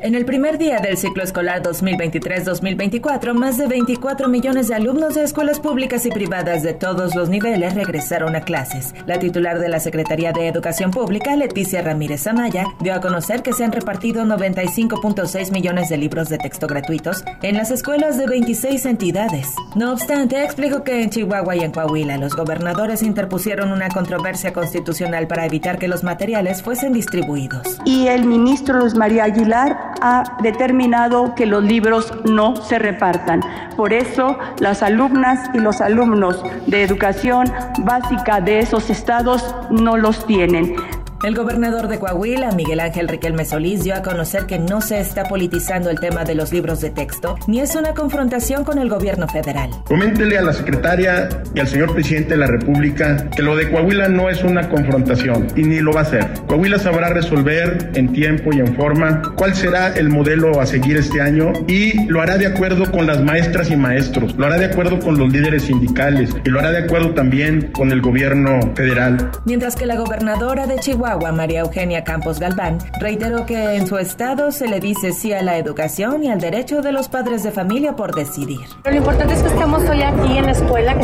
En el primer día del ciclo escolar 2023-2024, más de 24 millones de alumnos de escuelas públicas y privadas de todos los niveles regresaron a clases. La titular de la Secretaría de Educación Pública, Leticia Ramírez Amaya, dio a conocer que se han repartido 95.6 millones de libros de texto gratuitos en las escuelas de 26 entidades. No obstante, explicó que en Chihuahua y en Coahuila los gobernadores interpusieron una controversia constitucional para evitar que los materiales fuesen distribuidos. Y el ministro Luis María Aguilar ha determinado que los libros no se repartan. Por eso las alumnas y los alumnos de educación básica de esos estados no los tienen. El gobernador de Coahuila, Miguel Ángel Riquelme Solís, dio a conocer que no se está politizando el tema de los libros de texto, ni es una confrontación con el gobierno federal. Coméntele a la secretaria y al señor presidente de la República que lo de Coahuila no es una confrontación y ni lo va a ser. Coahuila sabrá resolver en tiempo y en forma cuál será el modelo a seguir este año y lo hará de acuerdo con las maestras y maestros, lo hará de acuerdo con los líderes sindicales y lo hará de acuerdo también con el gobierno federal. Mientras que la gobernadora de Chihuahua María Eugenia Campos Galván, reiteró que en su estado se le dice sí a la educación y al derecho de los padres de familia por decidir. lo importante es que estamos hoy aquí en la escuela,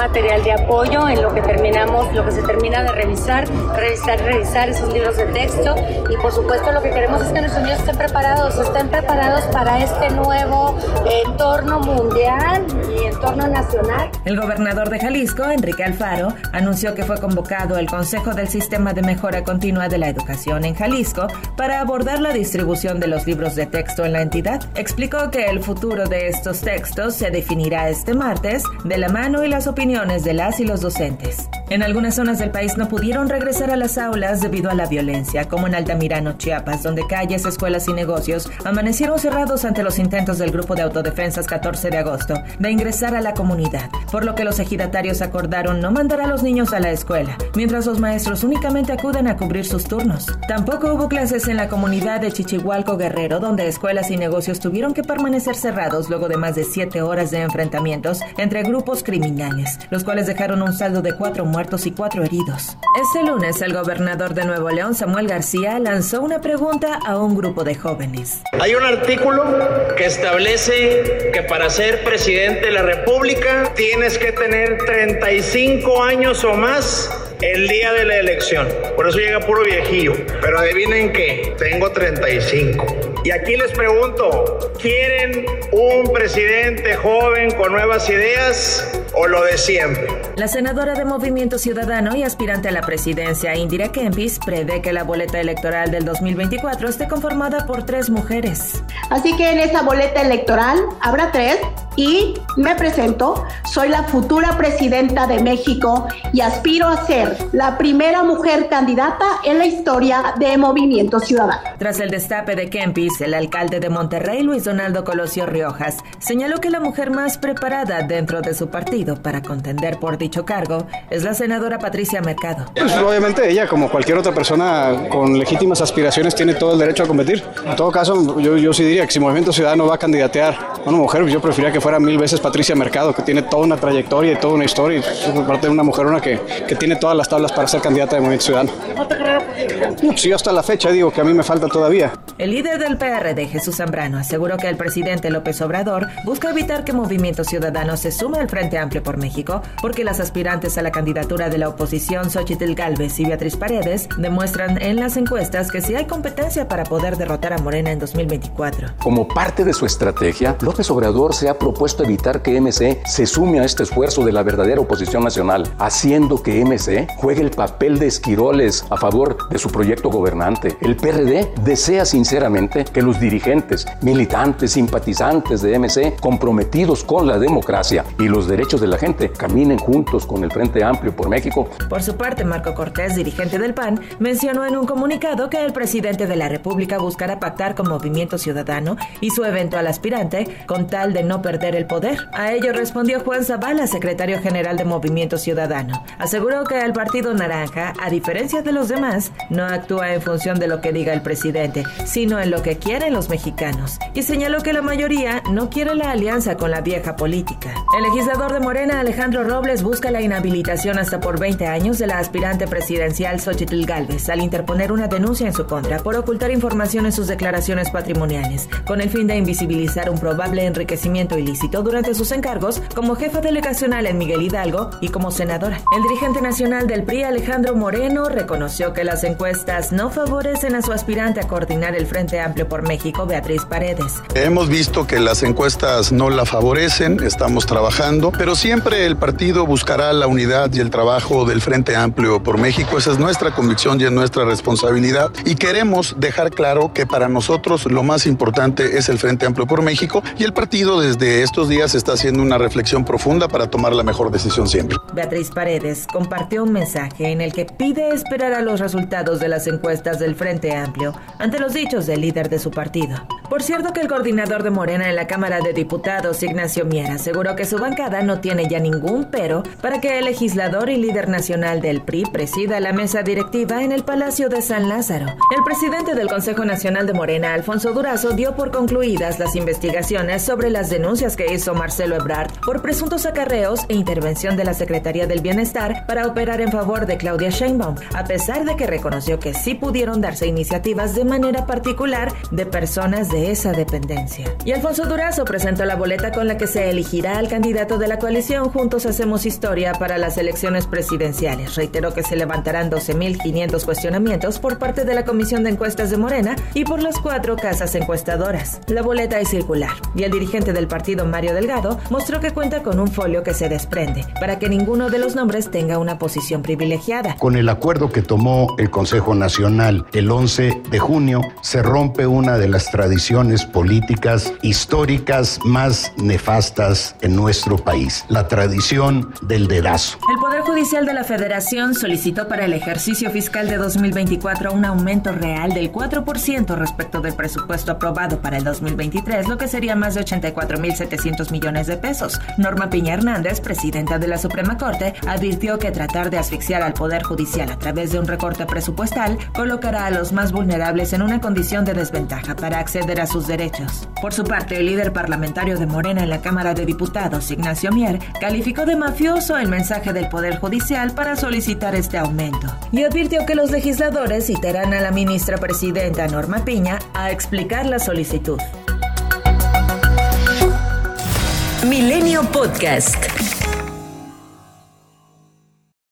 material de apoyo en lo que terminamos, lo que se termina de revisar, revisar, revisar esos libros de texto y por supuesto lo que queremos es que nuestros niños estén preparados, estén preparados para este nuevo entorno mundial y entorno nacional. El gobernador de Jalisco, Enrique Alfaro, anunció que fue convocado el Consejo del Sistema de Mejora Continua de la Educación en Jalisco para abordar la distribución de los libros de texto en la entidad. Explicó que el futuro de estos textos se definirá este martes de la mano y las opiniones de las y los docentes. En algunas zonas del país no pudieron regresar a las aulas debido a la violencia, como en Altamirano, Chiapas, donde calles, escuelas y negocios amanecieron cerrados ante los intentos del Grupo de Autodefensas 14 de agosto de ingresar a la comunidad, por lo que los ejidatarios acordaron no mandar a los niños a la escuela, mientras los maestros únicamente acuden a cubrir sus turnos. Tampoco hubo clases en la comunidad de Chichihualco Guerrero, donde escuelas y negocios tuvieron que permanecer cerrados luego de más de siete horas de enfrentamientos entre grupos criminales, los cuales dejaron un saldo de cuatro muertos y cuatro heridos. Este lunes, el gobernador de Nuevo León, Samuel García, lanzó una pregunta a un grupo de jóvenes. Hay un artículo que establece que para ser presidente de la República tienes que tener 35 años o más el día de la elección. Por eso llega puro viejillo. Pero adivinen qué, tengo 35. Y aquí les pregunto, ¿quieren un presidente joven con nuevas ideas o lo de siempre? La senadora de Movimiento Ciudadano y aspirante a la presidencia, Indira Kempis, prevé que la boleta electoral del 2024 esté conformada por tres mujeres. Así que en esa boleta electoral habrá tres y me presento, soy la futura presidenta de México y aspiro a ser la primera mujer candidata en la historia de Movimiento Ciudadano. Tras el destape de Kempis, el alcalde de Monterrey, Luis Donaldo Colosio Riojas, señaló que la mujer más preparada dentro de su partido para contender por dicho cargo es la senadora Patricia Mercado. Pues obviamente ella, como cualquier otra persona con legítimas aspiraciones, tiene todo el derecho a competir. En todo caso, yo, yo sí diría que si Movimiento Ciudadano va a candidatear a una mujer, pues yo preferiría que fuera mil veces Patricia Mercado, que tiene toda una trayectoria y toda una historia, y por parte de una mujer una que, que tiene todas las tablas para ser candidata de Movimiento Ciudadano. Sí, hasta la fecha digo que a mí me falta todavía. El líder del PRD, Jesús Zambrano, aseguró que el presidente López Obrador busca evitar que Movimiento Ciudadano se sume al Frente Amplio por México, porque las aspirantes a la candidatura de la oposición, Xochitl Galvez y Beatriz Paredes, demuestran en las encuestas que sí hay competencia para poder derrotar a Morena en 2024. Como parte de su estrategia, López Obrador se ha propuesto evitar que MC se sume a este esfuerzo de la verdadera oposición nacional, haciendo que MC juegue el papel de esquiroles a favor de su proyecto gobernante. El PRD desea sinceramente que los dirigentes, militantes, simpatizantes de MC, comprometidos con la democracia y los derechos de la gente, caminen juntos con el Frente Amplio por México. Por su parte, Marco Cortés, dirigente del PAN, mencionó en un comunicado que el presidente de la República buscará pactar con Movimiento Ciudadano y su eventual aspirante con tal de no perder perder el poder. A ello respondió Juan Zavala, secretario general de Movimiento Ciudadano. Aseguró que el Partido Naranja, a diferencia de los demás, no actúa en función de lo que diga el presidente, sino en lo que quieren los mexicanos. Y señaló que la mayoría no quiere la alianza con la vieja política. El legislador de Morena, Alejandro Robles, busca la inhabilitación hasta por 20 años de la aspirante presidencial Xochitl Galvez al interponer una denuncia en su contra por ocultar información en sus declaraciones patrimoniales, con el fin de invisibilizar un probable enriquecimiento ilícito durante sus encargos como jefa delegacional en Miguel Hidalgo y como senadora. El dirigente nacional del PRI, Alejandro Moreno, reconoció que las encuestas no favorecen a su aspirante a coordinar el Frente Amplio por México, Beatriz Paredes. Hemos visto que las encuestas no la favorecen, estamos trabajando, pero siempre el partido buscará la unidad y el trabajo del Frente Amplio por México. Esa es nuestra convicción y es nuestra responsabilidad. Y queremos dejar claro que para nosotros lo más importante es el Frente Amplio por México y el partido desde estos días está haciendo una reflexión profunda para tomar la mejor decisión siempre. Beatriz Paredes compartió un mensaje en el que pide esperar a los resultados de las encuestas del Frente Amplio ante los dichos del líder de su partido. Por cierto que el coordinador de Morena en la Cámara de Diputados, Ignacio Mier, aseguró que su bancada no tiene ya ningún pero para que el legislador y líder nacional del PRI presida la mesa directiva en el Palacio de San Lázaro. El presidente del Consejo Nacional de Morena, Alfonso Durazo, dio por concluidas las investigaciones sobre las denuncias que hizo Marcelo Ebrard por presuntos acarreos e intervención de la Secretaría del Bienestar para operar en favor de Claudia Sheinbaum, a pesar de que reconoció que sí pudieron darse iniciativas de manera particular de personas de esa dependencia. Y Alfonso Durazo presentó la boleta con la que se elegirá al candidato de la coalición Juntos Hacemos Historia para las elecciones presidenciales. Reiteró que se levantarán 12.500 cuestionamientos por parte de la Comisión de Encuestas de Morena y por las cuatro casas encuestadoras. La boleta es circular y el dirigente del partido, Mario Delgado, mostró que cuenta con un folio que se desprende para que ninguno de los nombres tenga una posición privilegiada. Con el acuerdo que tomó el Consejo Nacional el 11 de junio, se rompe una de las tradiciones políticas históricas más nefastas en nuestro país, la tradición del dedazo. El Poder Judicial de la Federación solicitó para el ejercicio fiscal de 2024 un aumento real del 4% respecto del presupuesto aprobado para el 2023, lo que sería más de 84.700 millones de pesos. Norma Piña Hernández, presidenta de la Suprema Corte, advirtió que tratar de asfixiar al Poder Judicial a través de un recorte presupuestal colocará a los más vulnerables en una condición de desventaja para acceder a sus derechos. Por su parte, el líder parlamentario de Morena en la Cámara de Diputados, Ignacio Mier, calificó de mafioso el mensaje del Poder Judicial para solicitar este aumento y advirtió que los legisladores citarán a la ministra presidenta Norma Piña a explicar la solicitud. Milenio Podcast.